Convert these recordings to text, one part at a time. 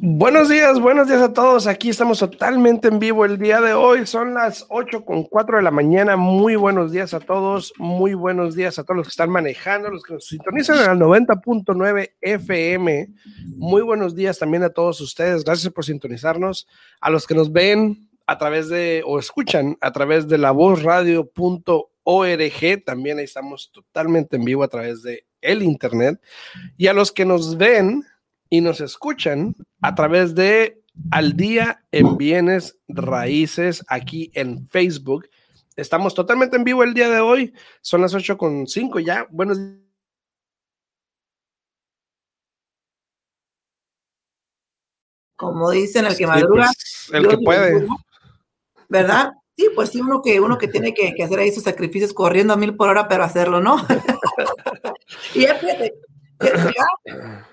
Buenos días, buenos días a todos. Aquí estamos totalmente en vivo el día de hoy. Son las 8 con 4 de la mañana. Muy buenos días a todos. Muy buenos días a todos los que están manejando, los que nos sintonizan en el 90.9 FM. Muy buenos días también a todos ustedes. Gracias por sintonizarnos. A los que nos ven a través de o escuchan a través de la vozradio.org. También ahí estamos totalmente en vivo a través de el internet. Y a los que nos ven y nos escuchan a través de Al Día en Bienes Raíces aquí en Facebook. Estamos totalmente en vivo el día de hoy. Son las 8 con 5 ya. Buenos Como dicen, el que madruga. Pues, el que puede. ¿Verdad? Sí, pues sí, uno que, uno que tiene que, hacer ahí sus sacrificios corriendo a mil por hora, pero hacerlo, ¿no? y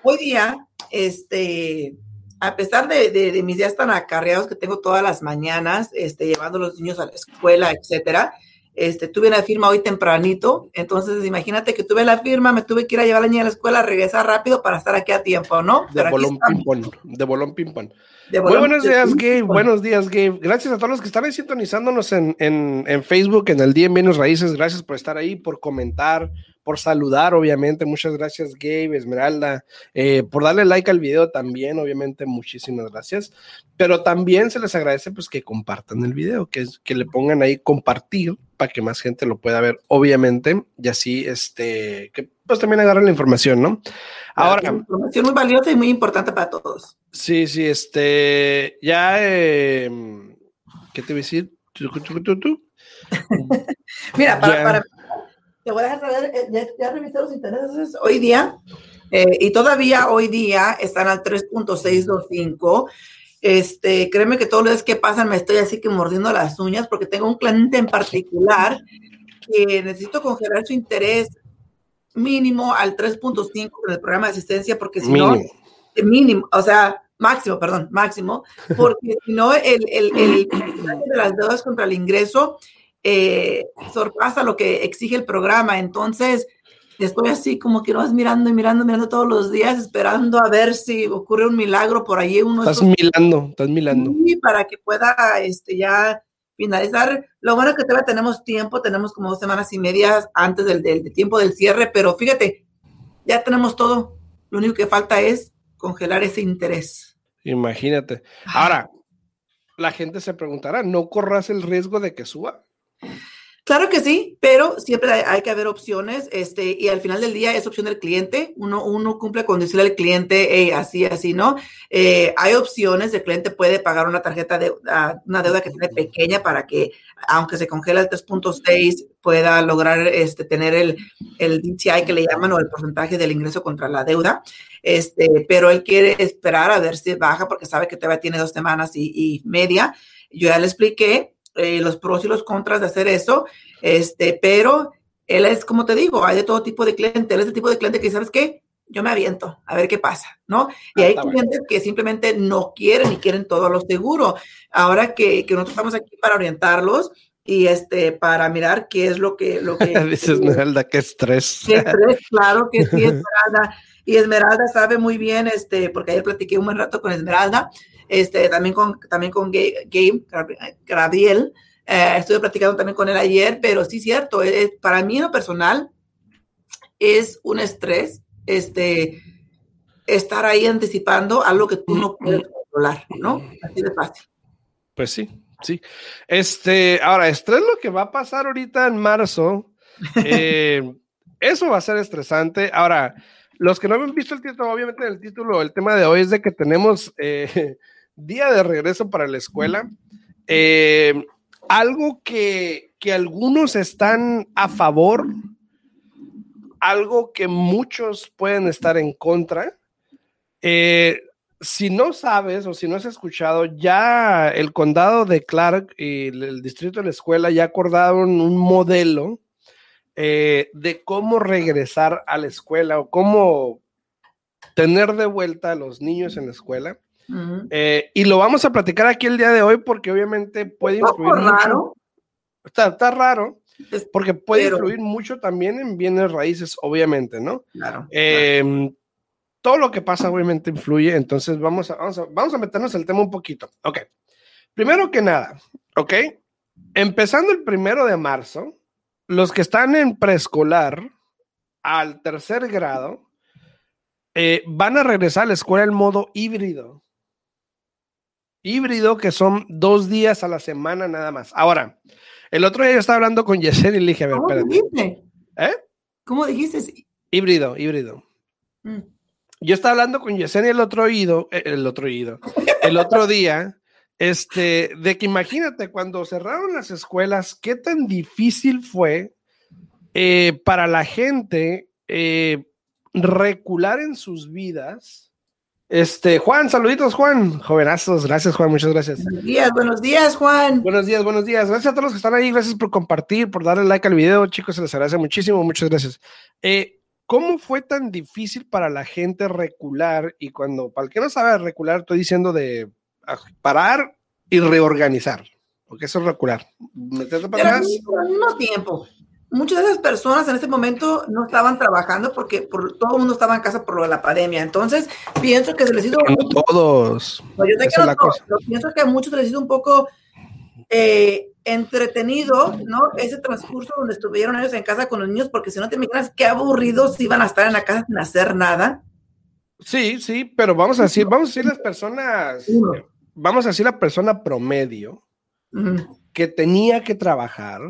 hoy día este, a pesar de, mis días tan acarreados que tengo todas las mañanas, este, llevando a los niños a la escuela, etcétera, este, tuve una firma hoy tempranito, entonces imagínate que tuve la firma, me tuve que ir a llevar a la niña a la escuela, regresar rápido para estar aquí a tiempo, ¿no? De bolón ping de bolón ping Muy buenos días, Gabe. Buenos días, Gabe. Gracias a todos los que están ahí sintonizándonos en, en, en Facebook, en el Día en Bienes Raíces. Gracias por estar ahí, por comentar, por saludar, obviamente. Muchas gracias, Gabe, Esmeralda, eh, por darle like al video también, obviamente, muchísimas gracias. Pero también se les agradece pues que compartan el video, que, que le pongan ahí compartir para que más gente lo pueda ver, obviamente, y así, este, que pues también agarren la información, ¿no? Ahora. Información muy valiosa y muy importante para todos. Sí, sí, este, ya, eh, ¿qué te voy a decir? Mira, para, para, te voy a dejar saber, eh, ya, ya revisé los intereses hoy día eh, y todavía hoy día están al 3.625. Este, créeme que todos los días que pasan me estoy así que mordiendo las uñas porque tengo un cliente en particular que necesito congelar su interés mínimo al 3.5 en el programa de asistencia porque si no, mínimo, o sea, máximo, perdón, máximo, porque si no, el, el, el, de las deudas contra el ingreso eh, sorpasa lo que exige el programa. Entonces, estoy así como que vas mirando y mirando, mirando todos los días, esperando a ver si ocurre un milagro por ahí. Uno estás milando, estás milando. Y para que pueda este, ya finalizar. Lo bueno es que todavía tenemos tiempo, tenemos como dos semanas y medias antes del, del tiempo del cierre, pero fíjate, ya tenemos todo. Lo único que falta es congelar ese interés. Imagínate. Ahora, la gente se preguntará, ¿no corras el riesgo de que suba? Claro que sí, pero siempre hay, que haber opciones, este, y al final del día es opción del cliente. Uno, uno cumple con decirle al cliente, así, así, ¿no? Eh, hay opciones, el cliente puede pagar una tarjeta de una deuda que tiene pequeña para que, aunque se congela el 3.6, pueda lograr este, tener el, el DTI que le llaman o el porcentaje del ingreso contra la deuda. Este, pero él quiere esperar a ver si baja porque sabe que todavía tiene dos semanas y, y media. Yo ya le expliqué eh, los pros y los contras de hacer eso, este, pero él es, como te digo, hay de todo tipo de cliente, él es el tipo de cliente que, ¿sabes qué? Yo me aviento, a ver qué pasa, ¿no? Y ah, hay clientes que simplemente no quieren y quieren todo lo seguro. Ahora que, que nosotros estamos aquí para orientarlos, y este para mirar qué es lo que lo que dice Esmeralda qué estrés qué estrés claro que sí Esmeralda y Esmeralda sabe muy bien este porque ayer platiqué un buen rato con Esmeralda este, también con, también con Gabe, Gabriel, eh, estuve platicando también con él ayer, pero sí cierto, para mí en lo personal es un estrés, este, estar ahí anticipando algo que tú no puedes controlar, ¿no? Así de fácil. Pues sí, sí. Este, ahora, estrés lo que va a pasar ahorita en marzo, eh, eso va a ser estresante. Ahora, los que no han visto el título, obviamente el título, el tema de hoy es de que tenemos eh, día de regreso para la escuela. Eh, algo que, algunos están a favor, algo que muchos pueden estar en contra. Eh, si no sabes o si no has escuchado, ya el condado de Clark y el, distrito de la escuela ya acordaron un modelo eh, de cómo regresar a la escuela o cómo tener de vuelta a los niños en la escuela. Eh, y lo vamos a platicar aquí el día de hoy porque obviamente puede influir mucho. Está, está raro, porque puede influir mucho también en bienes raíces, obviamente, ¿no? Claro. Em, todo lo que pasa obviamente influye, entonces vamos a, vamos a, vamos a meternos el tema un poquito. Ok, primero que nada, ok, empezando el primero de marzo, los que están en preescolar al tercer grado eh, van a regresar a la escuela en modo híbrido. Híbrido que son dos días a la semana nada más. Ahora, el otro día yo estaba hablando con Yesenia y le dije, a ver, ¿Cómo Dijiste? ¿Eh? ¿Cómo dijiste? Híbrido, híbrido. Mm. Yo estaba hablando con Yesenia el otro oído, eh, el otro oído, el otro día, este, de que imagínate cuando cerraron las escuelas, qué tan difícil fue eh, para la gente eh, recular en sus vidas. Este, Juan, saluditos, Juan. Jovenazos, gracias, Juan, muchas gracias. Buenos días, buenos días, Juan. Buenos días, buenos días. Gracias a todos los que están ahí, gracias por compartir, por darle like al video, chicos, se les agradece muchísimo, muchas gracias. Eh, ¿Cómo fue tan difícil para la gente recular? Y cuando, para el que no sabe recular, estoy diciendo de ah, parar y reorganizar, porque eso es recular. Meterte para atrás. Mismo tiempo. Muchas de esas personas en ese momento no estaban trabajando porque por, todo el mundo estaba en casa por lo de la pandemia. Entonces, pienso que se les hizo. No todos. yo pienso que a muchos les hizo un poco eh, entretenido, ¿no? Ese transcurso donde estuvieron ellos en casa con los niños, porque si no te imaginas qué aburridos iban a estar en la casa sin hacer nada. Sí, sí, pero vamos a decir, vamos a decir las personas, vamos a decir la persona promedio que tenía que trabajar,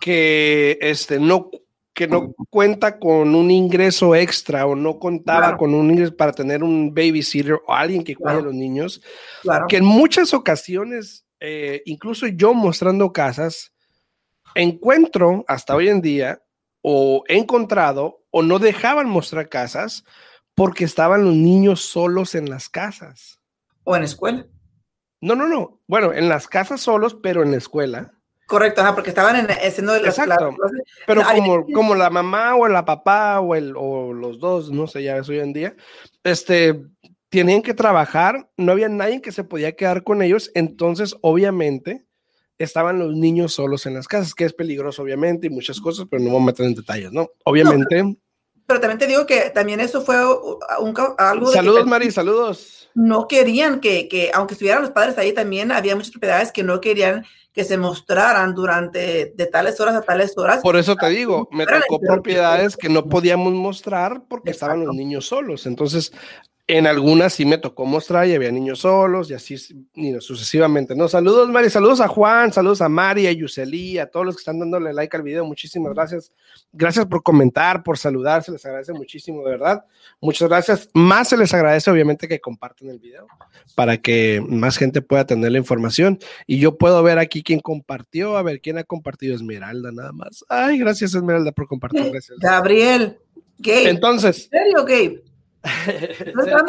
que este no que no cuenta con un ingreso extra o no contaba con un ingreso para tener un babysitter o alguien que cuide a los niños, que en muchas ocasiones eh, incluso yo mostrando casas, encuentro hasta hoy en día, o he encontrado, o no dejaban mostrar casas porque estaban los niños solos en las casas. O en escuela. No, no, no. Bueno, en las casas solos, pero en la escuela. Correcto, porque estaban en, haciendo de las Exacto. Pero como, como la mamá o la papá o, el, o los dos, no sé, ya ves hoy en día, este, tenían que trabajar, no había nadie que se podía quedar con ellos, entonces obviamente estaban los niños solos en las casas, que es peligroso obviamente y muchas cosas, pero no voy a meter en detalles, ¿no? Obviamente. Pero, también te digo que también eso fue un, algo... Saludos, Mari, saludos. No querían que, que, aunque estuvieran los padres ahí, también había muchas propiedades que no querían que se mostraran durante de tales horas a tales horas. Por eso te digo, me tocó propiedades que no podíamos mostrar porque estaban los niños solos. Entonces, en algunas sí me tocó mostrar y había niños solos y así sucesivamente. No, saludos, Mari, saludos a Juan, saludos a Mari, a Yuseli, a todos los que están dándole like al video. Muchísimas gracias. Gracias por comentar, por saludar, se les agradece muchísimo, de verdad. Muchas gracias. Más se les agradece, obviamente, que compartan el video para que más gente pueda tener la información. Y yo puedo ver aquí quién compartió. A ver, quién ha compartido Esmeralda, nada más. Ay, gracias, Esmeralda, por compartir. Gracias. Gabriel, Gabe. Entonces. ¿En serio, Gabe?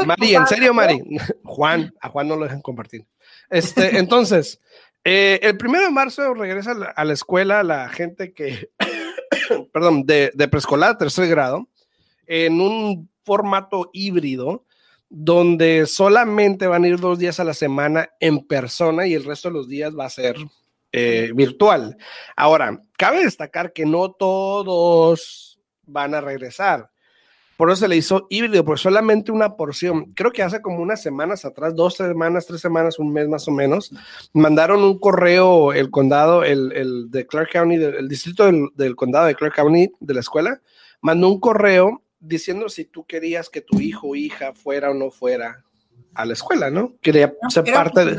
Mari, ¿en serio, Mari? Juan, a Juan no lo dejan compartir. Este, entonces, eh, el primero de marzo regresa a la, escuela la gente que, perdón, de, de preescolar, tercer grado, en un formato híbrido, donde solamente van a ir dos días a la semana en persona y el resto de los días va a ser eh, virtual. Ahora, cabe destacar que no todos van a regresar. Por eso se le hizo híbrido, porque solamente una porción, creo que hace como unas semanas atrás, dos semanas, tres semanas, un mes más o menos, mandaron un correo, el condado, el, de Clark County, el distrito del, condado de Clark County de la escuela, mandó un correo diciendo si tú querías que tu hijo o hija fuera o no fuera a la escuela, ¿no? Quería ser parte de...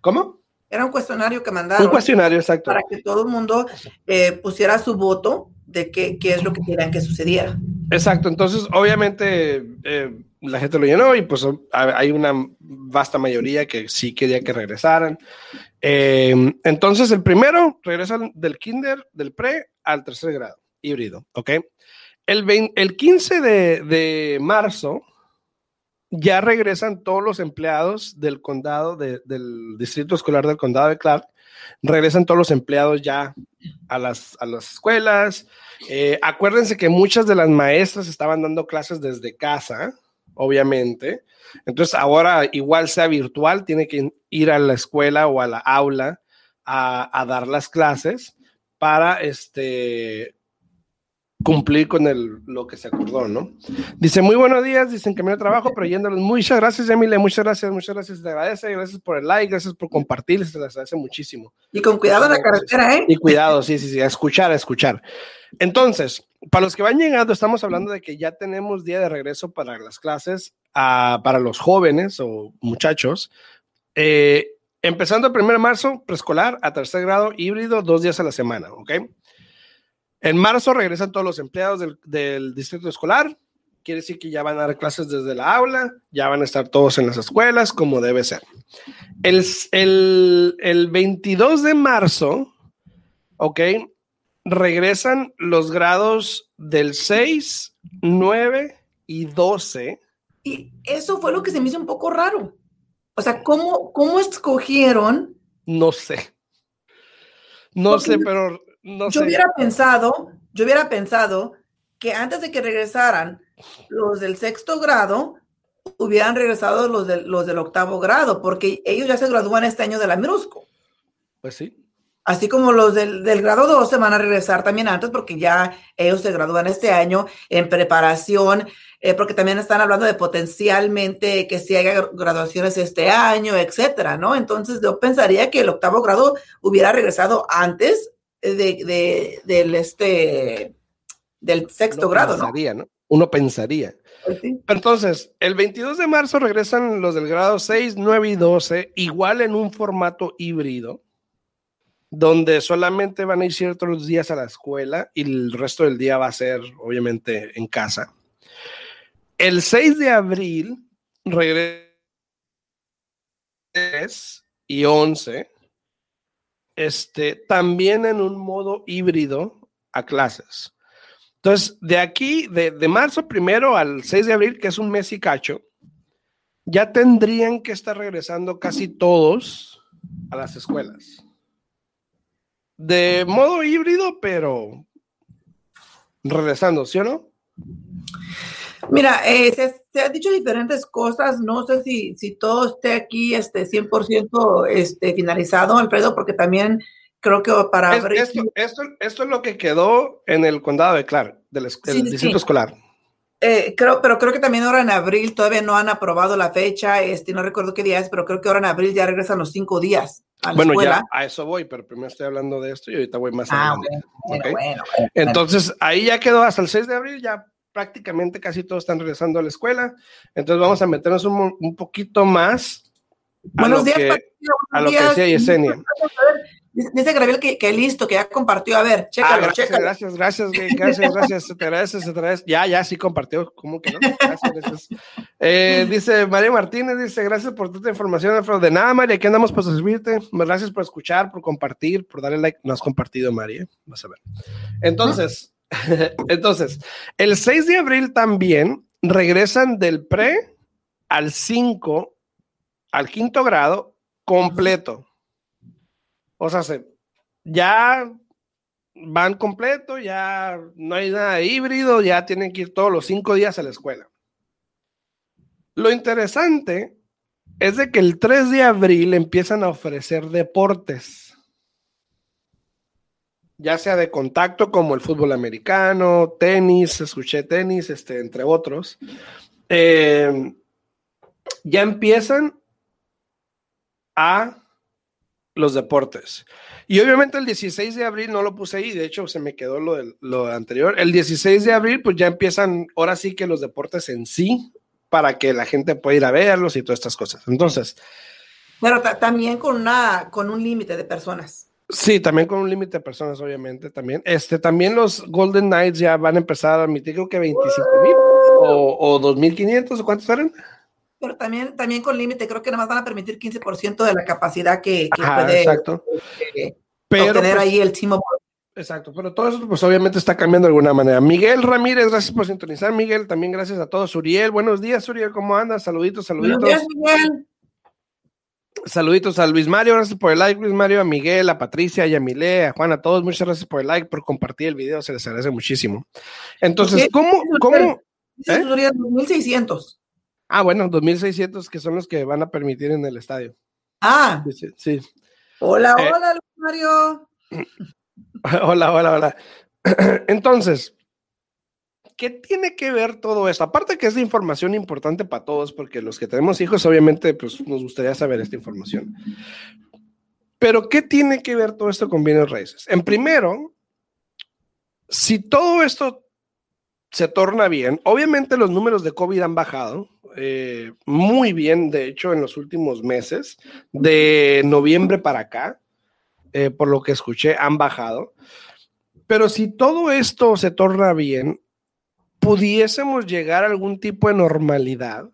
¿Cómo? Era un cuestionario que mandaron. Un cuestionario, exacto. Para que todo el mundo eh, pusiera su voto de qué, qué es lo que querían que sucediera. Exacto, entonces obviamente eh, la gente lo llenó y pues hay una vasta mayoría que sí quería que regresaran. Eh, entonces el primero regresan del kinder, del pre al tercer grado, híbrido, ¿ok? El, el 15 de, de marzo ya regresan todos los empleados del condado, del distrito escolar del condado de Clark, regresan todos los empleados ya a las, a las escuelas. Eh, acuérdense que muchas de las maestras estaban dando clases desde casa, obviamente. Entonces ahora igual sea virtual, tiene que ir a la escuela o a la aula a, a dar las clases para este cumplir con el, lo que se acordó, ¿no? Dice, muy buenos días, dicen que me trabajo, pero yéndolos, muchas gracias, Emile, muchas gracias, muchas gracias, te agradece, gracias por el like, gracias por compartir, se les agradece muchísimo. Y con cuidado en la carretera, ¿eh? Y cuidado, sí, sí, sí, a escuchar, a escuchar. Entonces, para los que van llegando, estamos hablando de que ya tenemos día de regreso para las clases, a, para los jóvenes o muchachos, eh, empezando el 1 de marzo, preescolar, a tercer grado, híbrido, dos días a la semana, ¿ok? En marzo regresan todos los empleados del, distrito escolar. Quiere decir que ya van a dar clases desde la aula, ya van a estar todos en las escuelas como debe ser. El, el 22 de marzo, ok, regresan los grados del 6, 9 y 12. Y eso fue lo que se me hizo un poco raro. O sea, ¿cómo, cómo escogieron? No sé. No sé, pero yo hubiera pensado, yo hubiera pensado que antes de que regresaran los del sexto grado, hubieran regresado los del, los del octavo grado, porque ellos ya se gradúan este año de la Mirusco. Pues sí. Así como los del, del grado 12 van a regresar también antes, porque ya ellos se gradúan este año en preparación, eh, porque también están hablando de potencialmente que si haya graduaciones este año, etcétera, ¿no? Entonces yo pensaría que el octavo grado hubiera regresado antes de, del, este, del sexto grado, pensaría, ¿no? Uno pensaría. Pues entonces, el 22 de marzo regresan los del grado 6, 9 y 12, igual en un formato híbrido, donde solamente van a ir ciertos días a la escuela y el resto del día va a ser, obviamente, en casa. El 6 de abril regresan y 11 este, también en un modo híbrido a clases. Entonces, de aquí, de, marzo primero al 6 de abril, que es un mes y cacho, ya tendrían que estar regresando casi todos a las escuelas. De modo híbrido, pero regresando, ¿sí o no? Mira, eh, se, han dicho diferentes cosas, no sé si, si todo esté aquí este, 100% este, finalizado, Alfredo, porque también creo que para... esto, esto, es lo que quedó en el condado de Clark, del, distrito escolar. Eh, creo, pero creo que también ahora en abril todavía no han aprobado la fecha, este, no recuerdo qué día es, pero creo que ahora en abril ya regresan los cinco días. A la bueno, ya a eso voy, pero primero estoy hablando de esto y ahorita voy más ah, adelante. Entonces, ahí ya quedó hasta el 6 de abril, ya prácticamente casi todos están regresando a la escuela. Entonces vamos a meternos un, un poquito más a Buenos lo días, que, a lo que decía Yesenia. Dice Gabriel que, que, listo, que ya compartió. A ver, chécalo, ah, gracias, chécalo. Gracias, gracias, gracias, gracias. Te agradece, se te agradece. Ya, ya, sí compartió. ¿Cómo que no? Gracias, gracias. Eh, dice María Martínez, dice, gracias por toda información, Alfredo. De nada, María, aquí andamos para servirte. Gracias por escuchar, por compartir, por darle like. No has compartido, María. Vas a ver. Entonces, Entonces, el 6 de abril también regresan del pre al 5, al quinto grado completo. O sea, ya van completo, ya no hay nada híbrido, ya tienen que ir todos los cinco días a la escuela. Lo interesante es de que el 3 de abril empiezan a ofrecer deportes ya sea de contacto como el fútbol americano, tenis, escuché tenis, este, entre otros, eh, ya empiezan a los deportes. Y obviamente el 16 de abril no lo puse ahí, de hecho se me quedó lo, lo anterior. El 16 de abril pues ya empiezan, ahora sí que los deportes en sí, para que la gente pueda ir a verlos y todas estas cosas. Entonces... Pero también con, una, con un límite de personas. Sí, también con un límite de personas, obviamente, también. Este, también los Golden Knights ya van a empezar a admitir, creo que 25 mil o, o 2.500, ¿o cuántos eran? Pero también, también con límite, creo que nada más van a permitir 15% de la capacidad que, puede exacto. Eh, Pero, tener pues ahí el team Exacto, pero todo eso pues obviamente está cambiando de alguna manera. Miguel Ramírez, gracias por sintonizar, Miguel, también gracias a todos. Uriel, buenos días, Uriel, ¿cómo andas? Saluditos, saluditos. Buenos días, Miguel. Saluditos a Luis Mario, gracias por el like, Luis Mario, a Miguel, a Patricia, a Yamile, a Juan, a todos, muchas gracias por el like, por compartir el video, se les agradece muchísimo. Entonces, ¿cómo? ¿Cómo? ¿Eh? 2600. Ah, bueno, 2600 que son los que van a permitir en el estadio. Ah. Sí. Hola, eh, hola, Luis Mario. Hola, hola, hola. Entonces, ¿qué tiene que ver todo esto? Aparte que es información importante para todos, porque los que tenemos hijos, obviamente, pues nos gustaría saber esta información. Pero, ¿qué tiene que ver todo esto con bienes raíces? En primero, si todo esto se torna bien, obviamente los números de COVID han bajado eh, muy bien, de hecho, en los últimos meses, de noviembre para acá. Eh, por lo que escuché, han bajado. Pero si todo esto se torna bien, pudiésemos llegar a algún tipo de normalidad.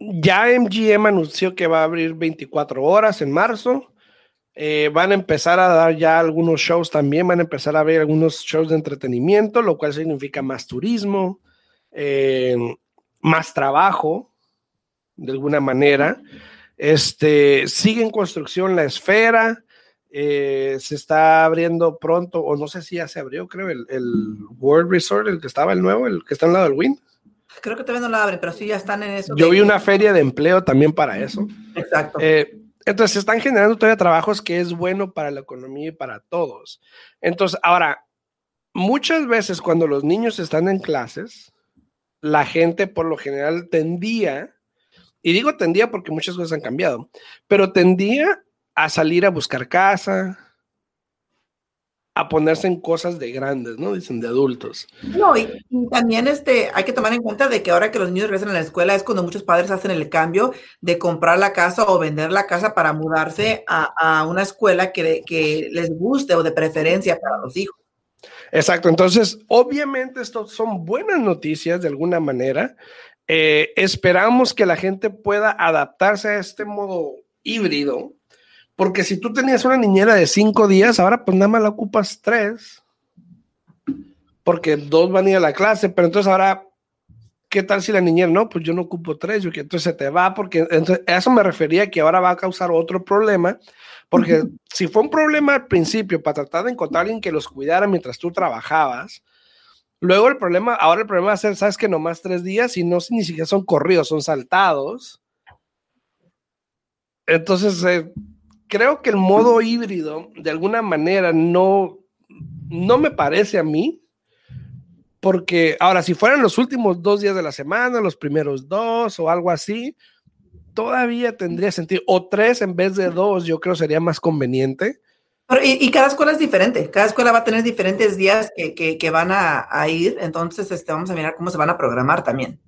Ya MGM anunció que va a abrir 24 horas en marzo. Eh, van a empezar a dar ya algunos shows también, van a empezar a ver algunos shows de entretenimiento, lo cual significa más turismo, eh, más trabajo, de alguna manera. Este, sigue en construcción la esfera, eh, se está abriendo pronto, o no sé si ya se abrió, creo, el, World Resort, el que estaba el nuevo, el que está al lado del Win. Creo que todavía no lo abren, pero sí ya están en eso. Yo vi una feria de empleo también para eso. Exacto. Eh, entonces, se están generando todavía trabajos que es bueno para la economía y para todos. Entonces, ahora, muchas veces cuando los niños están en clases, la gente por lo general tendía y digo tendía porque muchas cosas han cambiado, pero tendía a salir a buscar casa, a ponerse en cosas de grandes, ¿no? Dicen de adultos. No, y, también este, hay que tomar en cuenta de que ahora que los niños regresan a la escuela es cuando muchos padres hacen el cambio de comprar la casa o vender la casa para mudarse a, una escuela que, que les guste o de preferencia para los hijos. Exacto, entonces obviamente esto son buenas noticias de alguna manera, eh, esperamos que la gente pueda adaptarse a este modo híbrido, porque si tú tenías una niñera de cinco días, ahora pues nada más la ocupas tres, porque dos van a ir a la clase, pero entonces ahora, ¿qué tal si la niñera no? Pues yo no ocupo tres, yo que entonces se te va, porque entonces, a eso me refería que ahora va a causar otro problema, porque si fue un problema al principio para tratar de encontrar a alguien que los cuidara mientras tú trabajabas, Luego el problema, ahora el problema va a ser, sabes que nomás tres días y no ni siquiera son corridos, son saltados. Entonces, eh, creo que el modo híbrido, de alguna manera, no, no me parece a mí, porque ahora, si fueran los últimos dos días de la semana, los primeros dos o algo así, todavía tendría sentido. O tres en vez de dos, yo creo sería más conveniente y, cada escuela es diferente, cada escuela va a tener diferentes días que, que, van a, a, ir, entonces este, vamos a mirar cómo se van a programar también.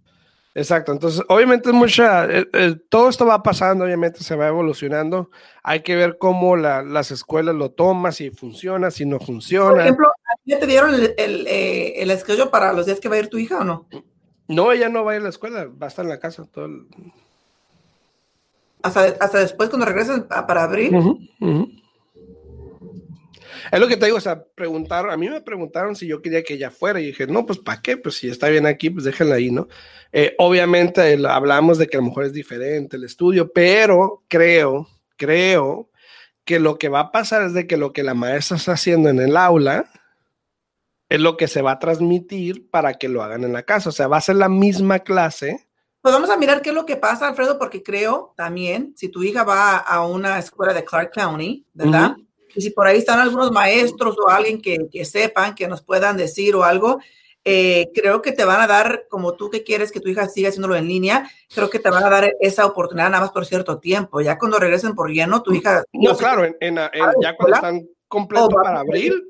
Exacto, entonces obviamente es mucha, eh, eh, todo esto va pasando, obviamente se va evolucionando, hay que ver cómo la, las escuelas lo toman, si funciona, si no funciona. Por ejemplo, ¿ya te dieron el, el, eh, el para los días que va a ir tu hija o no? No, ella no va a ir a la escuela, va a estar en la casa todo hasta, hasta después cuando regresen para abrir. Es lo que te digo, o sea, preguntar, a mí me preguntaron si yo quería que ella fuera y dije, no, pues ¿para qué? Pues si está bien aquí, pues déjenla ahí, ¿no? Eh, obviamente hablamos de que a lo mejor es diferente el estudio, pero creo, creo que lo que va a pasar es de que lo que la maestra está haciendo en el aula es lo que se va a transmitir para que lo hagan en la casa, o sea, va a ser la misma clase. Pues vamos a mirar qué es lo que pasa, Alfredo, porque creo también, si tu hija va a una escuela de Clark County, ¿verdad? Y si por ahí están algunos maestros o alguien que, que sepan, que nos puedan decir o algo, eh, creo que te van a dar, como tú que quieres que tu hija siga haciéndolo en línea, creo que te van a dar esa oportunidad nada más por cierto tiempo. Ya cuando regresen por lleno, tu hija... No, claro, en, ya cuando están completos para abril.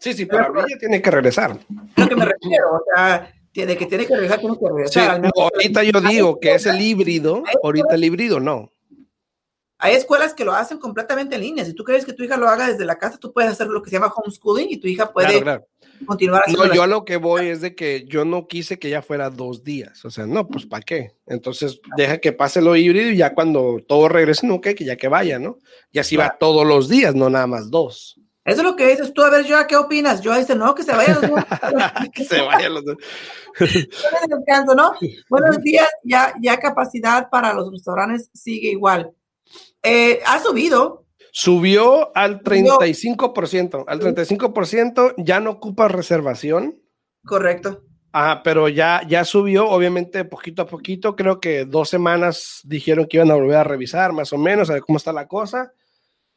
Sí, sí, para abril ya tiene que regresar. Lo que me refiero, o sea, de que tiene que regresar, tiene que regresar. ahorita yo digo que es el híbrido, ahorita el híbrido no Hay escuelas que lo hacen completamente en línea. Si tú quieres que tu hija lo haga desde la casa, tú puedes hacer lo que se llama homeschooling y tu hija puede continuar No, yo a lo que voy es de que yo no quise que ya fuera dos días. O sea, no, pues ¿para qué? Entonces deja que pase lo híbrido y ya cuando todo regrese, no, que ya que vaya, ¿no? Y así va todos los días, no nada más dos. Eso es lo que dices tú. A ver, Joa, ¿qué opinas? Yo dice, no, que se vayan los dos. que se vayan los dos. ¿no? Buenos días. Ya, ya capacidad para los restaurantes sigue igual. Eh, ha subido. Subió al 35%. Al 35% ya no ocupa reservación. Correcto. Ah, pero ya, ya subió, obviamente, poquito a poquito. Creo que dos semanas dijeron que iban a volver a revisar, más o menos, a ver cómo está la cosa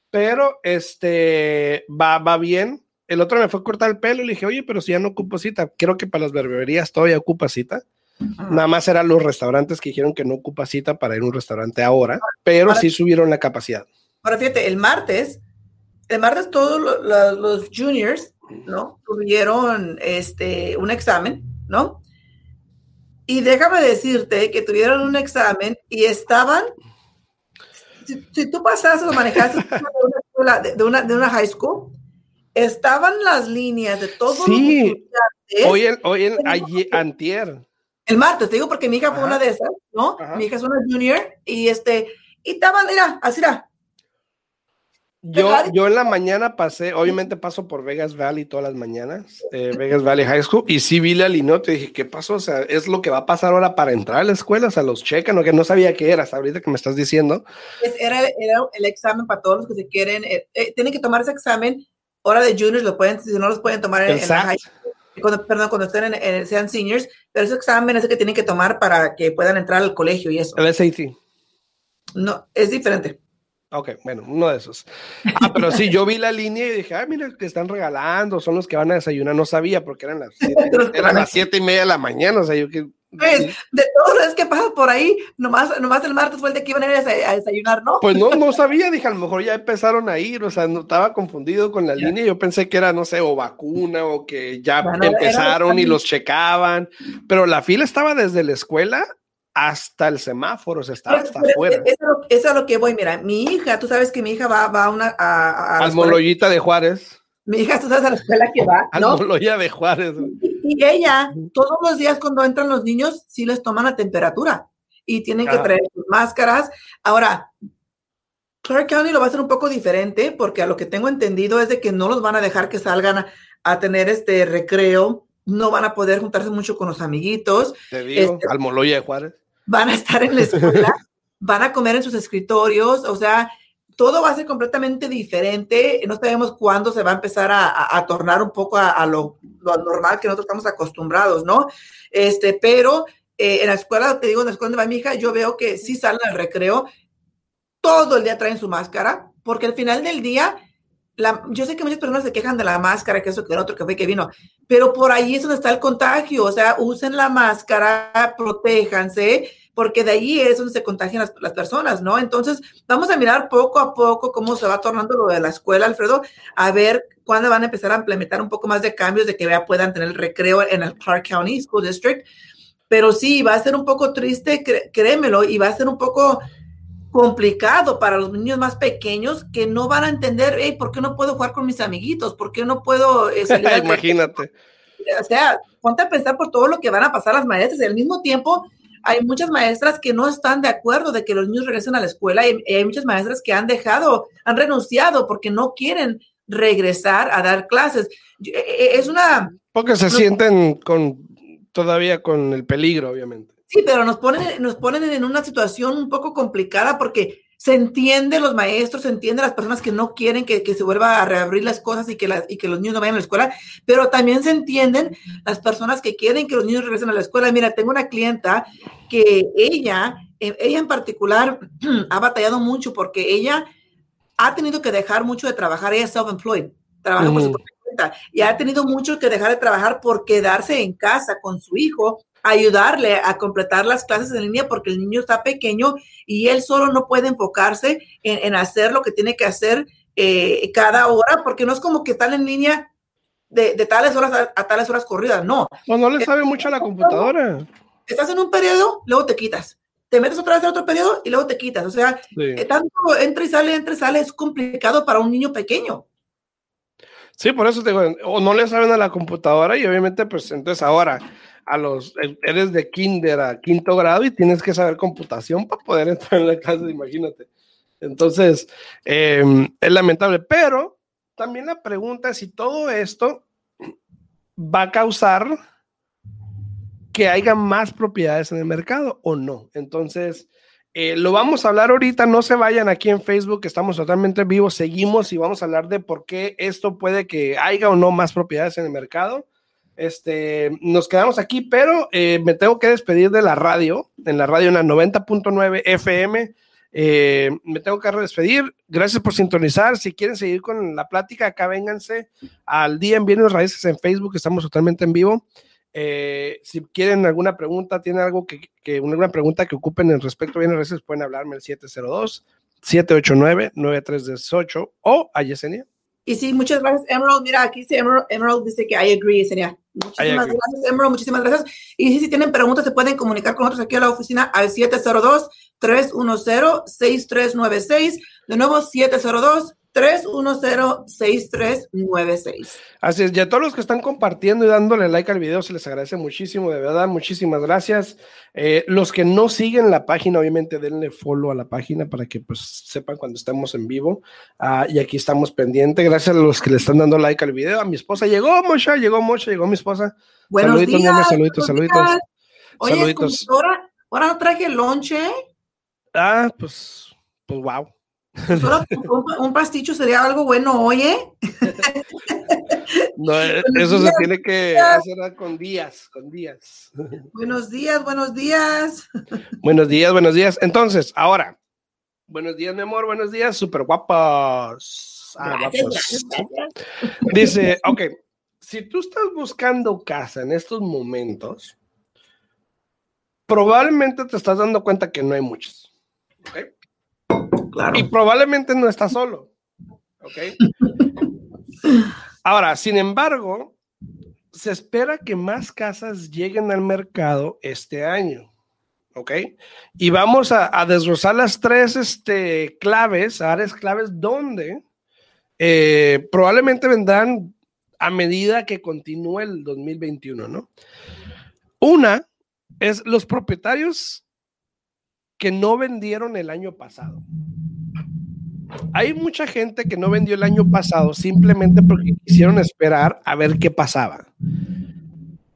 pero este va, va bien. El otro me fue a cortar el pelo y le dije, oye, pero si ya no ocupo cita, creo que para las barberías todavía ocupa cita. Nada más eran los restaurantes que dijeron que no ocupa cita para ir a un restaurante ahora, pero sí subieron la capacidad. Ahora fíjate, el martes, el martes todos los, los juniors, ¿no? Tuvieron este, un examen, ¿no? Y déjame decirte que tuvieron un examen y estaban si, tú pasas o manejaste de una, de, una, high school, estaban las líneas de todos sí. hoy el, hoy el, antier. El martes, te digo porque mi hija fue una de esas, ¿no? Mi hija es una junior y este, y estaban, mira, así era, yo, yo en la mañana pasé, obviamente paso por Vegas Valley todas las mañanas, eh, Vegas Valley High School, y sí vi la te dije, ¿qué pasó? O sea, es lo que va a pasar ahora para entrar a la escuela, o sea, los checan, o que no sabía qué era, hasta ahorita que me estás diciendo. era, el examen para todos los que se quieren, eh, eh, tienen que tomar ese examen, hora de juniors, lo pueden, si no los pueden tomar en, la high school, perdón, cuando estén en, sean seniors, pero ese examen es el que tienen que tomar para que puedan entrar al colegio y eso. El SAT. No, es diferente. Ok, bueno, uno de esos. Ah, pero sí, yo vi la línea y dije, ah, mira, que están regalando, son los que van a desayunar. No sabía porque eran las siete, eran las siete y media de la mañana. O sea, yo que. Pues, de todos los que pasan por ahí, nomás, nomás el martes fue el de que iban a ir a desayunar, ¿no? Pues no, no sabía, dije, a lo mejor ya empezaron a ir, o sea, no estaba confundido con la línea. Yo pensé que era, no sé, o vacuna o que ya empezaron y los checaban, pero la fila estaba desde la escuela hasta el semáforo, se está hasta afuera. Eso, es a lo que voy, mira, mi hija, tú sabes que mi hija va, va a una... A, Al Moloyita de Juárez. Mi hija, tú sabes a la escuela que va, ¿no? Al de Juárez. Y, ella, todos los días cuando entran los niños, sí les toman la temperatura y tienen que traer sus máscaras. Ahora, Clark County lo va a hacer un poco diferente porque a lo que tengo entendido es de que no los van a dejar que salgan a tener este recreo no van a poder juntarse mucho con los amiguitos. Te digo, este, al Moloya de Juárez van a estar en la escuela, van a comer en sus escritorios, o sea, todo va a ser completamente diferente. No sabemos cuándo se va a empezar a, tornar un poco a, lo, normal que nosotros estamos acostumbrados, ¿no? Este, pero eh, en la escuela, te digo, en la escuela donde va mi hija, yo veo que sí salen al recreo, todo el día traen su máscara, porque al final del día, la, yo sé que muchas personas se quejan de la máscara, que eso, que el otro, que fue, que vino, pero por ahí es donde está el contagio, o sea, usen la máscara, protéjanse, porque de ahí es donde se contagian las, personas, ¿no? Entonces, vamos a mirar poco a poco cómo se va tornando lo de la escuela, Alfredo, a ver cuándo van a empezar a implementar un poco más de cambios de que ya puedan tener el recreo en el Clark County School District. Pero sí, va a ser un poco triste, créemelo, y va a ser un poco complicado para los niños más pequeños que no van a entender, hey, ¿por qué no puedo jugar con mis amiguitos? ¿Por qué no puedo eh, Imagínate. O sea, ponte a pensar por todo lo que van a pasar las maestras. Y al mismo tiempo, hay muchas maestras que no están de acuerdo de que los niños regresen a la escuela y, hay muchas maestras que han dejado, han renunciado porque no quieren regresar a dar clases. E, e, es una... Porque se sienten con todavía con el peligro, obviamente. Sí, pero nos ponen, nos ponen en una situación un poco complicada porque se entiende los maestros, se entiende las personas que no quieren que, se vuelva a reabrir las cosas y que, y que los niños no vayan a la escuela, pero también se entienden las personas que quieren que los niños regresen a la escuela. Mira, tengo una clienta que ella, eh, ella en particular, ha batallado mucho porque ella ha tenido que dejar mucho de trabajar, ella es self-employed, trabaja por su propia cuenta, y ha tenido mucho que dejar de trabajar por quedarse en casa con su hijo ayudarle a completar las clases en línea porque el niño está pequeño y él solo no puede enfocarse en, hacer lo que tiene que hacer eh, cada hora, porque no es como que están en línea de, tales horas a, tales horas corridas, no. O no le sabe mucho a la computadora. Estás en un periodo, luego te quitas. te metes otra vez en otro periodo y luego te quitas. O sea, eh, tanto entra y sale, entra y sale, es complicado para un niño pequeño. Sí, por eso te digo, o no le saben a la computadora y obviamente, pues entonces ahora a los, eres de kinder a quinto grado y tienes que saber computación para poder entrar en la clase, imagínate. Entonces, em, es lamentable, pero también la pregunta es si todo esto va a causar que haya más propiedades en el mercado o no. Entonces, eh, lo vamos a hablar ahorita, no se vayan aquí en Facebook, estamos totalmente vivos, seguimos y vamos a hablar de por qué esto puede que haya o no más propiedades en el mercado. Este, nos quedamos aquí, pero eh, me tengo que despedir de la radio, en la radio en la 90.9 FM. Eh, me tengo que despedir. Gracias por sintonizar. Si quieren seguir con la plática, acá vénganse al día en Bienes Raíces en Facebook, estamos totalmente en vivo. Eh, si quieren alguna pregunta, tienen algo que, que una pregunta que ocupen en respecto a bienes raíces, pueden hablarme al 702 789 9318 o a Yesenia. Y sí, muchas gracias, Emerald. Mira, aquí dice Emerald, Emerald dice que I agree, Yesenia. Muchísimas gracias, Emerald. Muchísimas gracias. Y si, si tienen preguntas, se pueden comunicar con nosotros aquí a la oficina al 702-310-6396. De nuevo, 702 310-6396. Así es, y a todos los que están compartiendo y dándole like al video, se les agradece muchísimo, de verdad, muchísimas gracias. Eh, los que no siguen la página, obviamente denle follow a la página para que pues sepan cuando estamos en vivo. Ah, y aquí estamos pendientes. Gracias a los que le están dando like al video. A mi esposa llegó, Mosha, llegó Mosha, llegó mi esposa. Buenos saluditos, días, saluditos, saluditos. Oye, saluditos. Ahora, ahora no traje lonche. Ah, pues, pues wow. Solo un, pasticho sería algo bueno, oye. No, eh, eso se tiene que hacer con días, con días. Buenos días, buenos días. Buenos días, buenos días. Entonces, ahora, buenos días, mi amor, buenos días, súper guapos. Ah, Dice, ok, si tú estás buscando casa en estos momentos, probablemente te estás dando cuenta que no hay muchos. ¿Ok? Y probablemente no está solo. Ahora, sin embargo, se espera que más casas lleguen al mercado este año. ¿Ok? Y vamos a, a desglosar las tres este, claves, áreas claves donde eh, probablemente vendrán a medida que continúe el 2021, ¿no? Una es los propietarios que no vendieron el año pasado. Hay mucha gente que no vendió el año pasado simplemente porque quisieron esperar a ver qué pasaba.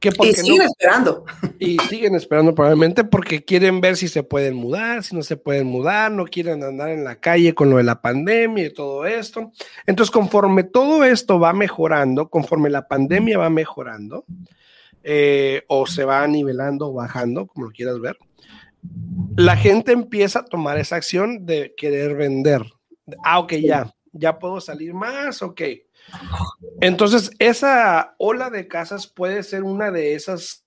Que y siguen esperando. Y siguen esperando probablemente porque quieren ver si se pueden mudar, si no se pueden mudar, no quieren andar en la calle con lo de la pandemia y todo esto. Entonces, conforme todo esto va mejorando, conforme la pandemia va mejorando, eh, o se va nivelando o bajando, como lo quieras ver, la gente empieza a tomar esa acción de querer vender. Ah, ok, ya, ya puedo salir más, ok. Entonces, esa ola de casas puede ser una de esas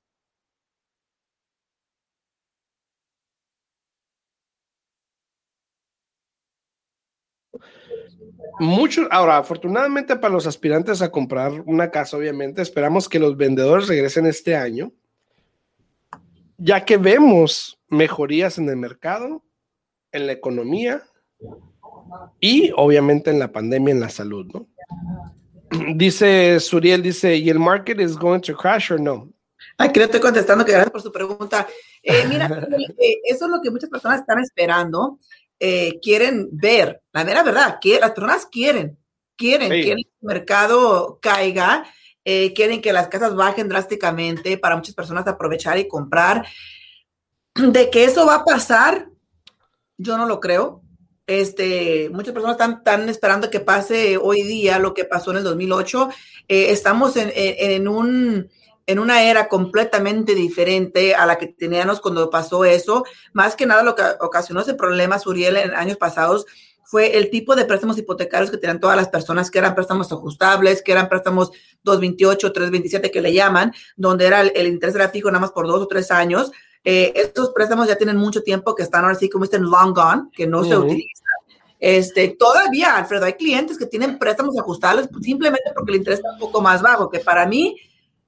Muchos, ahora, afortunadamente para los aspirantes a comprar una casa, obviamente, esperamos que los vendedores regresen este año, ya que vemos mejorías en el mercado, en la economía y obviamente en la pandemia, en la salud, ¿no? Dice Suriel, dice, ¿y el market is going to crash or no? Aquí le estoy contestando, que gracias por su pregunta. Eh, mira, eh, eso es lo que muchas personas están esperando, eh, quieren ver, la mera verdad, que las personas quieren, quieren que el mercado caiga, quieren que las casas bajen drásticamente para muchas personas aprovechar y comprar. De que eso va a pasar, yo no lo creo. Este, muchas personas están, esperando que pase hoy día lo que pasó en el 2008. Eh, estamos en, en, un, en una era completamente diferente a la que teníamos cuando pasó eso. Más que nada lo que ocasionó ese problema, Suriel, en años pasados fue el tipo de préstamos hipotecarios que tenían todas las personas, que eran préstamos ajustables, que eran préstamos 228, 327 que le llaman, donde era el, interés era fijo nada más por dos o tres años. Eh, estos préstamos ya tienen mucho tiempo que están ahora sí como están long gone, que no se utilizan. Este, todavía, Alfredo, hay clientes que tienen préstamos ajustables simplemente porque el interés está un poco más bajo, que para mí,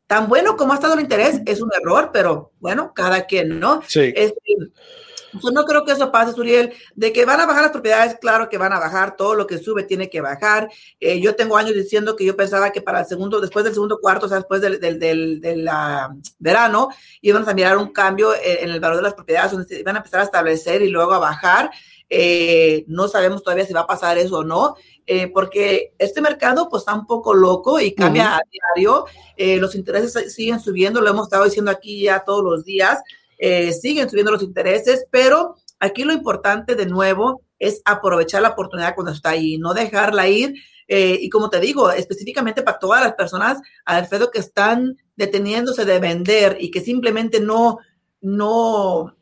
tan bueno como ha estado el interés, es un error, pero bueno, cada quien, ¿no? Sí. Este, Yo no creo que eso pase, Suriel, de que van a bajar las propiedades, claro que van a bajar, todo lo que sube tiene que bajar. Eh, yo tengo años diciendo que yo pensaba que para el segundo, después del segundo cuarto, o sea, después del, del, del, verano, iban a mirar un cambio en, el valor de las propiedades, donde se iban a empezar a establecer y luego a bajar. Eh, no sabemos todavía si va a pasar eso o no, eh, porque este mercado pues está un poco loco y cambia a diario. los intereses siguen subiendo, lo hemos estado diciendo aquí ya todos los días. Eh, siguen subiendo los intereses, pero aquí lo importante de nuevo es aprovechar la oportunidad cuando está ahí, no dejarla ir. Eh, y como te digo, específicamente para todas las personas, Alfredo, que están deteniéndose de vender y que simplemente no, no,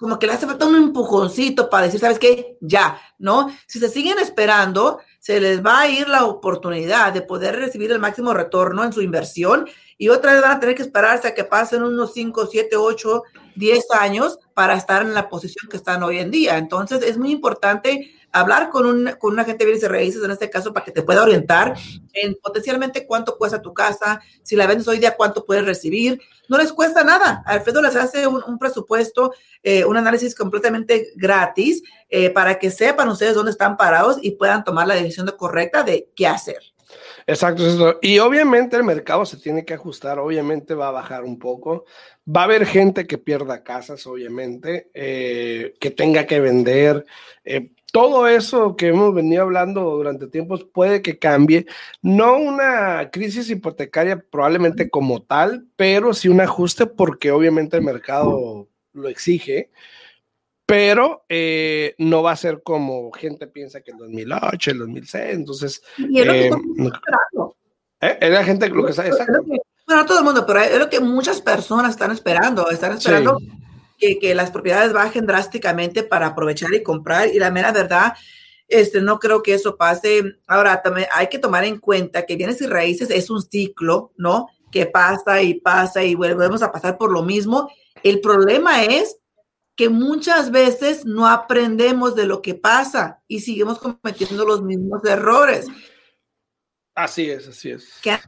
como que le hace falta un empujoncito para decir, ¿sabes qué? Ya, ¿no? Si se siguen esperando, se les va a ir la oportunidad de poder recibir el máximo retorno en su inversión y otra vez van a tener que esperarse a que pasen unos 5, 7, 8, 10 años para estar en la posición que están hoy en día. Entonces es muy importante hablar con un, con un agente de bienes y raíces en este caso para que te pueda orientar en potencialmente cuánto cuesta tu casa, si la vendes hoy día, cuánto puedes recibir. No les cuesta nada. Alfredo les hace un, presupuesto, eh, un análisis completamente gratis eh, para que sepan ustedes dónde están parados y puedan tomar la decisión correcta de qué hacer. Exacto, y obviamente el mercado se tiene que ajustar, obviamente va a bajar un poco, va a haber gente que pierda casas, obviamente, eh, que tenga que vender, eh, todo eso que hemos venido hablando durante tiempos puede que cambie, no una crisis hipotecaria probablemente como tal, pero sí un ajuste porque obviamente el mercado lo exige pero eh, no va a ser como gente piensa que en 2008, el 2006, entonces... Y es lo que eh, esperando. ¿Eh? Es la gente lo que. Exacto. Bueno, todo el mundo, pero es lo que muchas personas están esperando, están esperando que, que, las propiedades bajen drásticamente para aprovechar y comprar, y la mera verdad, este, no creo que eso pase. Ahora, también hay que tomar en cuenta que bienes y raíces es un ciclo, ¿no? Que pasa y pasa y volvemos a pasar por lo mismo. El problema es que muchas veces no aprendemos de lo que pasa y seguimos cometiendo los mismos errores. Así es, así es. Que,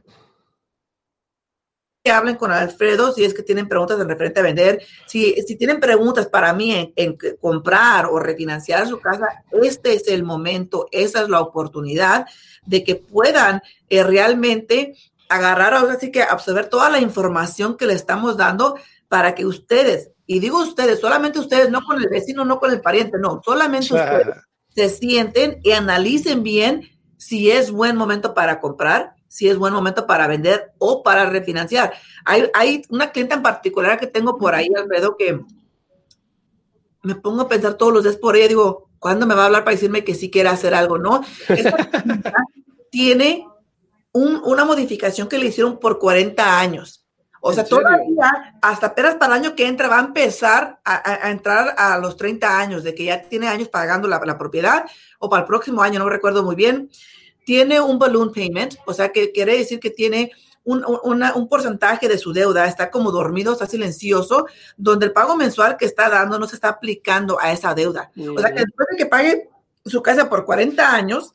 hablen con Alfredo si es que tienen preguntas en referente a vender. Si, si tienen preguntas para mí en, comprar o refinanciar su casa, este es el momento, esa es la oportunidad de que puedan eh, realmente agarrar, así que absorber toda la información que le estamos dando para que ustedes y digo ustedes, solamente ustedes, no con el vecino, no con el pariente, no, solamente ustedes se sienten y analicen bien si es buen momento para comprar, si es buen momento para vender o para refinanciar. Hay, hay una clienta en particular que tengo por ahí, Alfredo, que me pongo a pensar todos los días por ella, digo, ¿cuándo me va a hablar para decirme que sí quiere hacer algo? No, tiene una modificación que le hicieron por 40 años o sea, todavía, hasta apenas para el año que entra, va a empezar a, entrar a los 30 años, de que ya tiene años pagando la, propiedad, o para el próximo año, no recuerdo muy bien. Tiene un balloon payment, o sea, que quiere decir que tiene un, un, porcentaje de su deuda, está como dormido, está silencioso, donde el pago mensual que está dando no se está aplicando a esa deuda. O sea, que después de que pague su casa por 40 años,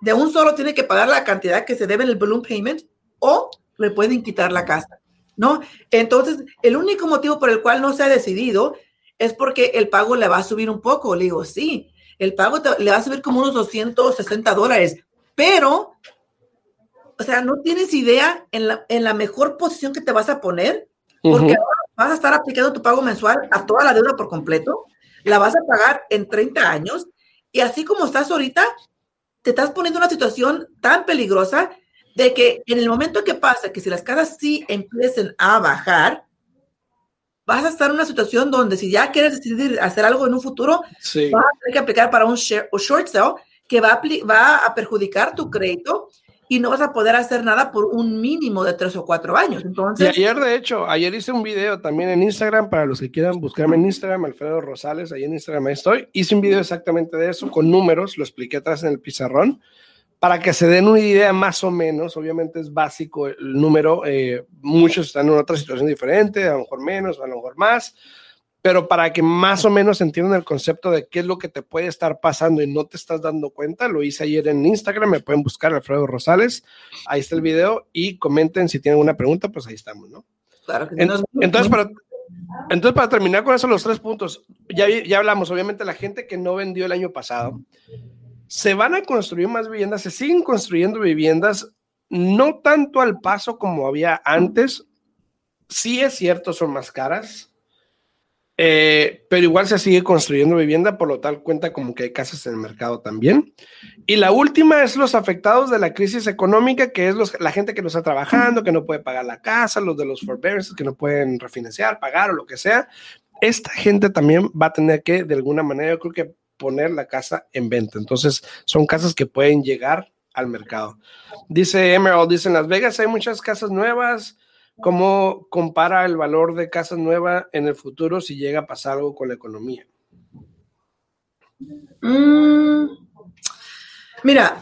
de un solo tiene que pagar la cantidad que se debe en el balloon payment o le pueden quitar la casa. ¿no? Entonces, el único motivo por el cual no se ha decidido es porque el pago le va a subir un poco. Le digo, sí, el pago le va a subir como unos 260 dólares, pero, o sea, no tienes idea en la, en la mejor posición que te vas a poner, porque ahora vas a estar aplicando tu pago mensual a toda la deuda por completo, la vas a pagar en 30 años, y así como estás ahorita, te estás poniendo en una situación tan peligrosa de que en el momento que pasa, que si las casas sí empiecen a bajar, vas a estar en una situación donde si ya quieres decidir hacer algo en un futuro, vas a tener que aplicar para un short sale que va a, va a perjudicar tu crédito y no vas a poder hacer nada por un mínimo de tres o cuatro años. Entonces, y ayer, de hecho, ayer hice un video también en Instagram para los que quieran buscarme en Instagram, Alfredo Rosales, ahí en Instagram estoy. Hice un video exactamente de eso con números, lo expliqué atrás en el pizarrón para que se den una idea más o menos, obviamente es básico el número, eh, muchos están en otra situación diferente, a lo mejor menos, a lo mejor más, pero para que más o menos entiendan el concepto de qué es lo que te puede estar pasando y no te estás dando cuenta, lo hice ayer en Instagram, me pueden buscar Alfredo Rosales, ahí está el video y comenten si tienen una pregunta, pues ahí estamos, ¿no? Claro que Entonces, para, entonces, para terminar con eso, los tres puntos, ya, ya hablamos, obviamente, la gente que no vendió el año pasado, se van a construir más viviendas, se siguen construyendo viviendas, no tanto al paso como había antes, sí es cierto, son más caras, eh, pero igual se sigue construyendo vivienda, por lo tal cuenta como que hay casas en el mercado también. Y la última es los afectados de la crisis económica, que es la gente que no está trabajando, que no puede pagar la casa, los de los forbearances que no pueden refinanciar, pagar o lo que sea. Esta gente también va a tener que, de alguna manera, yo creo que poner la casa en venta. Entonces, son casas que pueden llegar al mercado. Dice Emerald, dice en Las Vegas hay muchas casas nuevas, ¿Cómo compara el valor de casas nuevas en el futuro si llega a pasar algo con la economía? Mm, mira,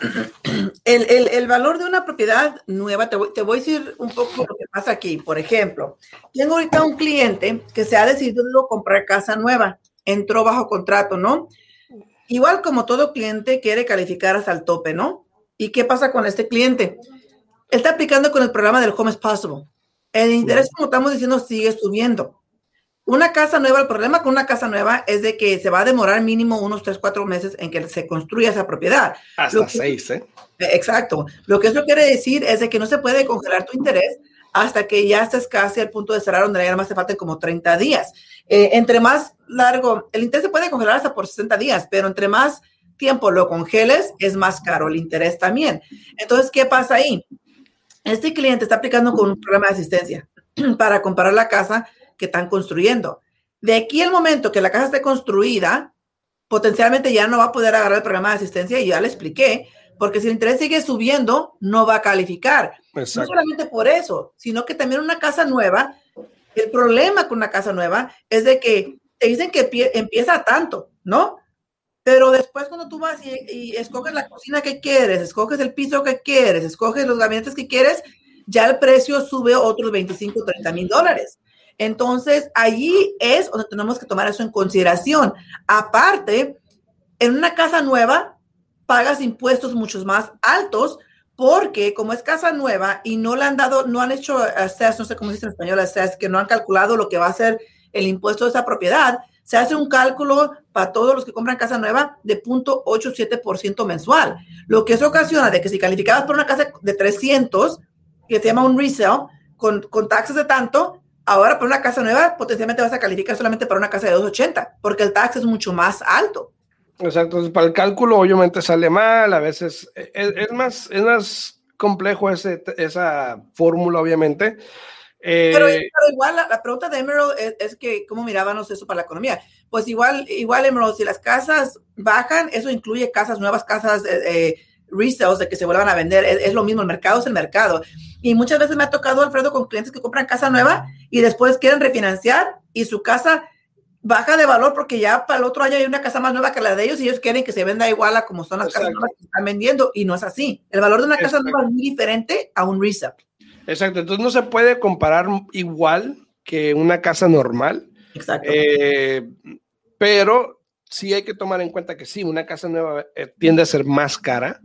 el, valor de una propiedad nueva, te voy, te voy, a decir un poco lo que pasa aquí. Por ejemplo, tengo ahorita un cliente que se ha decidido comprar casa nueva, entró bajo contrato, ¿no? Igual como todo cliente quiere calificar hasta el tope, ¿no? ¿Y qué pasa con este cliente? Él está aplicando con el programa del Home is Possible. El interés, como estamos diciendo, sigue subiendo. Una casa nueva, el problema con una casa nueva es de que se va a demorar mínimo unos 3, 4 meses en que se construya esa propiedad. Hasta 6, ¿eh? Exacto. Lo que eso quiere decir es de que no se puede congelar tu interés hasta que ya estés casi al punto de cerrar, donde ya más te faltan como 30 días. Eh, entre más largo, el interés se puede congelar hasta por 60 días, pero entre más tiempo lo congeles, es más caro el interés también. Entonces, ¿qué pasa ahí? Este cliente está aplicando con un programa de asistencia para comparar la casa que están construyendo. De aquí al momento que la casa esté construida, potencialmente ya no va a poder agarrar el programa de asistencia y ya le expliqué, porque si el interés sigue subiendo, no va a calificar. No solamente por eso, sino que también una casa nueva, el problema con una casa nueva es de que te dicen que empieza tanto, ¿no? Pero después cuando tú vas y, escoges la cocina que quieres, escoges el piso que quieres, escoges los gabinetes que quieres, ya el precio sube otros 25, 30 mil dólares. Entonces, allí es donde tenemos que tomar eso en consideración. Aparte, en una casa nueva, pagas impuestos muchos más altos porque como es casa nueva y no le han dado, no han hecho assess, no sé cómo se dice en español, que no han calculado lo que va a ser el impuesto de esa propiedad, se hace un cálculo para todos los que compran casa nueva de 0.87% mensual, lo que eso ocasiona de que si calificabas por una casa de 300, que se llama un resale, con, con taxes de tanto, ahora por una casa nueva potencialmente vas a calificar solamente para una casa de 280, porque el tax es mucho más alto. Exacto, para el cálculo obviamente sale mal, a veces es, es más, es más complejo ese, esa fórmula, obviamente. Eh, pero, igual la, pregunta de Emerald es, que, ¿cómo mirábamos eso para la economía? Pues igual, igual Emerald, si las casas bajan, eso incluye casas, nuevas casas, eh, eh resales de que se vuelvan a vender. Es, lo mismo, el mercado es el mercado. Y muchas veces me ha tocado, Alfredo, con clientes que compran casa nueva y después quieren refinanciar y su casa baja de valor porque ya para el otro año hay una casa más nueva que la de ellos y ellos quieren que se venda igual a como son las casas nuevas que están vendiendo y no es así. El valor de una casa nueva es muy diferente a un resale. Exacto, entonces no se puede comparar igual que una casa normal. Exacto. Eh, pero sí hay que tomar en cuenta que sí, una casa nueva eh, tiende a ser más cara.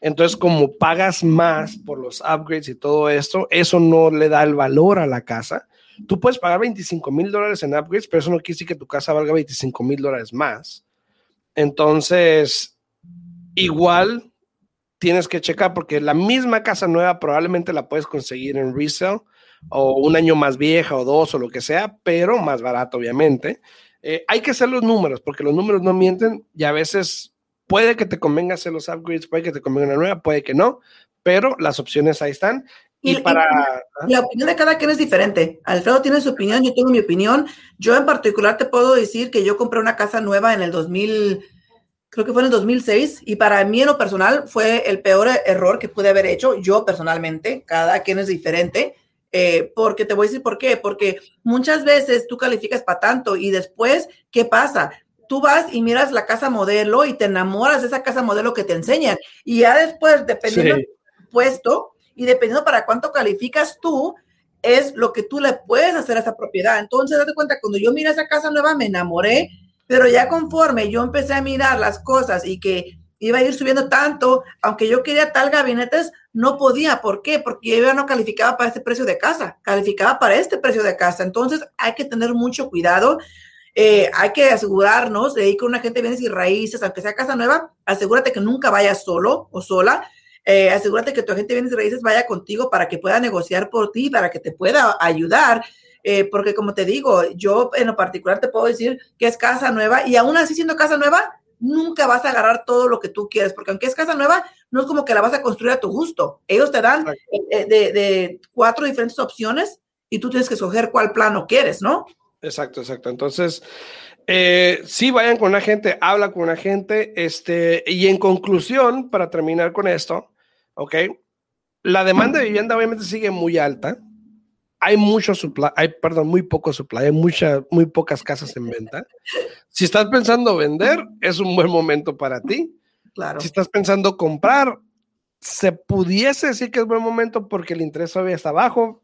Entonces, como pagas más por los upgrades y todo esto, eso no le da el valor a la casa. Tú puedes pagar 25 mil dólares en upgrades, pero eso no quiere decir que tu casa valga 25 mil dólares más. Entonces, igual tienes que checar porque la misma casa nueva probablemente la puedes conseguir en resale o un año más vieja o dos o lo que sea, pero más barato obviamente. Eh, hay que hacer los números porque los números no mienten y a veces puede que te convenga hacer los upgrades, puede que te convenga una nueva, puede que no, pero las opciones ahí están. Y, para... La opinión de cada quien es diferente. Alfredo tiene su opinión, yo tengo mi opinión. Yo en particular te puedo decir que yo compré una casa nueva en el 2000 creo que fue en el 2006, y para mí en lo personal fue el peor error que pude haber hecho, yo personalmente, cada quien es diferente, eh, porque te voy a decir por qué, porque muchas veces tú calificas para tanto y después, ¿qué pasa? Tú vas y miras la casa modelo y te enamoras de esa casa modelo que te enseñan, y ya después, dependiendo del puesto y dependiendo para cuánto calificas tú, es lo que tú le puedes hacer a esa propiedad. Entonces, date cuenta, cuando yo miré esa casa nueva, me enamoré, pero ya conforme yo empecé a mirar las cosas y que iba a ir subiendo tanto, aunque yo quería tal gabinetes, no podía. ¿Por qué? Porque ella no calificaba para ese precio de casa, calificaba para este precio de casa. Entonces hay que tener mucho cuidado. Eh, hay que asegurarnos de ir con una gente bienes y raíces, aunque sea casa nueva, asegúrate que nunca vayas solo o sola. Eh, asegúrate que tu agente bienes y raíces vaya contigo para que pueda negociar por ti, para que te pueda ayudar. Eh, porque como te digo, yo en lo particular te puedo decir que es casa nueva y aún así siendo casa nueva, nunca vas a agarrar todo lo que tú quieres, porque aunque es casa nueva, no es como que la vas a construir a tu gusto. Ellos te dan eh, de, cuatro diferentes opciones y tú tienes que escoger cuál plano quieres, ¿no? Exacto, exacto. Entonces, eh, sí vayan con la gente, habla con la gente, este, y en conclusión, para terminar con esto, ¿ok? La demanda de vivienda obviamente sigue muy alta. Hay mucho supply, hay, perdón, muy poco supply, hay mucha, muy pocas casas en venta. Si estás pensando vender, es un buen momento para ti. Claro. Si estás pensando comprar, se pudiese decir que es buen momento porque el interés todavía está bajo,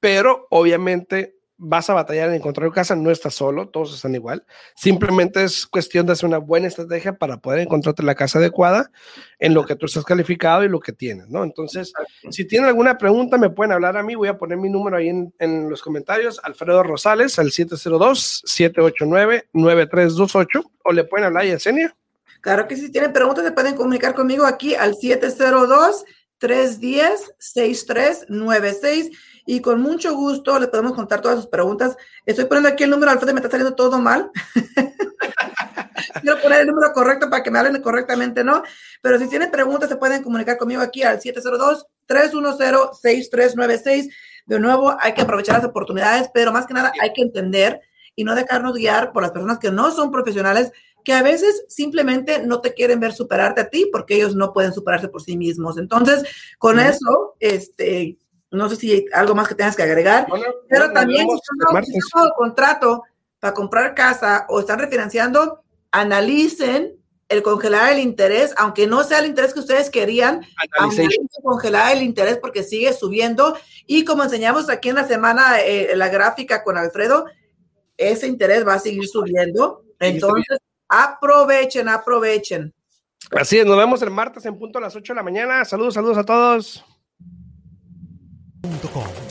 pero obviamente vas a batallar en encontrar casa, no estás solo, todos están igual. Simplemente es cuestión de hacer una buena estrategia para poder encontrarte la casa adecuada en lo que tú estás calificado y lo que tienes, ¿no? Entonces, si tienen alguna pregunta, me pueden hablar a mí. Voy a poner mi número ahí en, en los comentarios, Alfredo Rosales, al 702-789-9328, o le pueden hablar a Yesenia. Claro que si tienen preguntas, se pueden comunicar conmigo aquí al 702 310 6396 y con mucho gusto le podemos contar todas sus preguntas. Estoy poniendo aquí el número, Alfredo, me está saliendo todo mal. Quiero poner el número correcto para que me hablen correctamente, ¿no? Pero si tienen preguntas, se pueden comunicar conmigo aquí al 702-310-6396. De nuevo, hay que aprovechar las oportunidades, pero más que nada hay que entender y no dejarnos guiar por las personas que no son profesionales, que a veces simplemente no te quieren ver superarte a ti porque ellos no pueden superarse por sí mismos. Entonces, con eso, este, no sé si algo más que tengas que agregar, pero también si están el contrato para comprar casa o están refinanciando, analicen el congelar el interés, aunque no sea el interés que ustedes querían, congelar el interés porque sigue subiendo. Y como enseñamos aquí en la semana eh, la gráfica con Alfredo, ese interés va a seguir subiendo. Entonces, aprovechen, aprovechen. Así es, nos vemos el martes en punto a las 8 de la mañana. Saludos, saludos a todos. com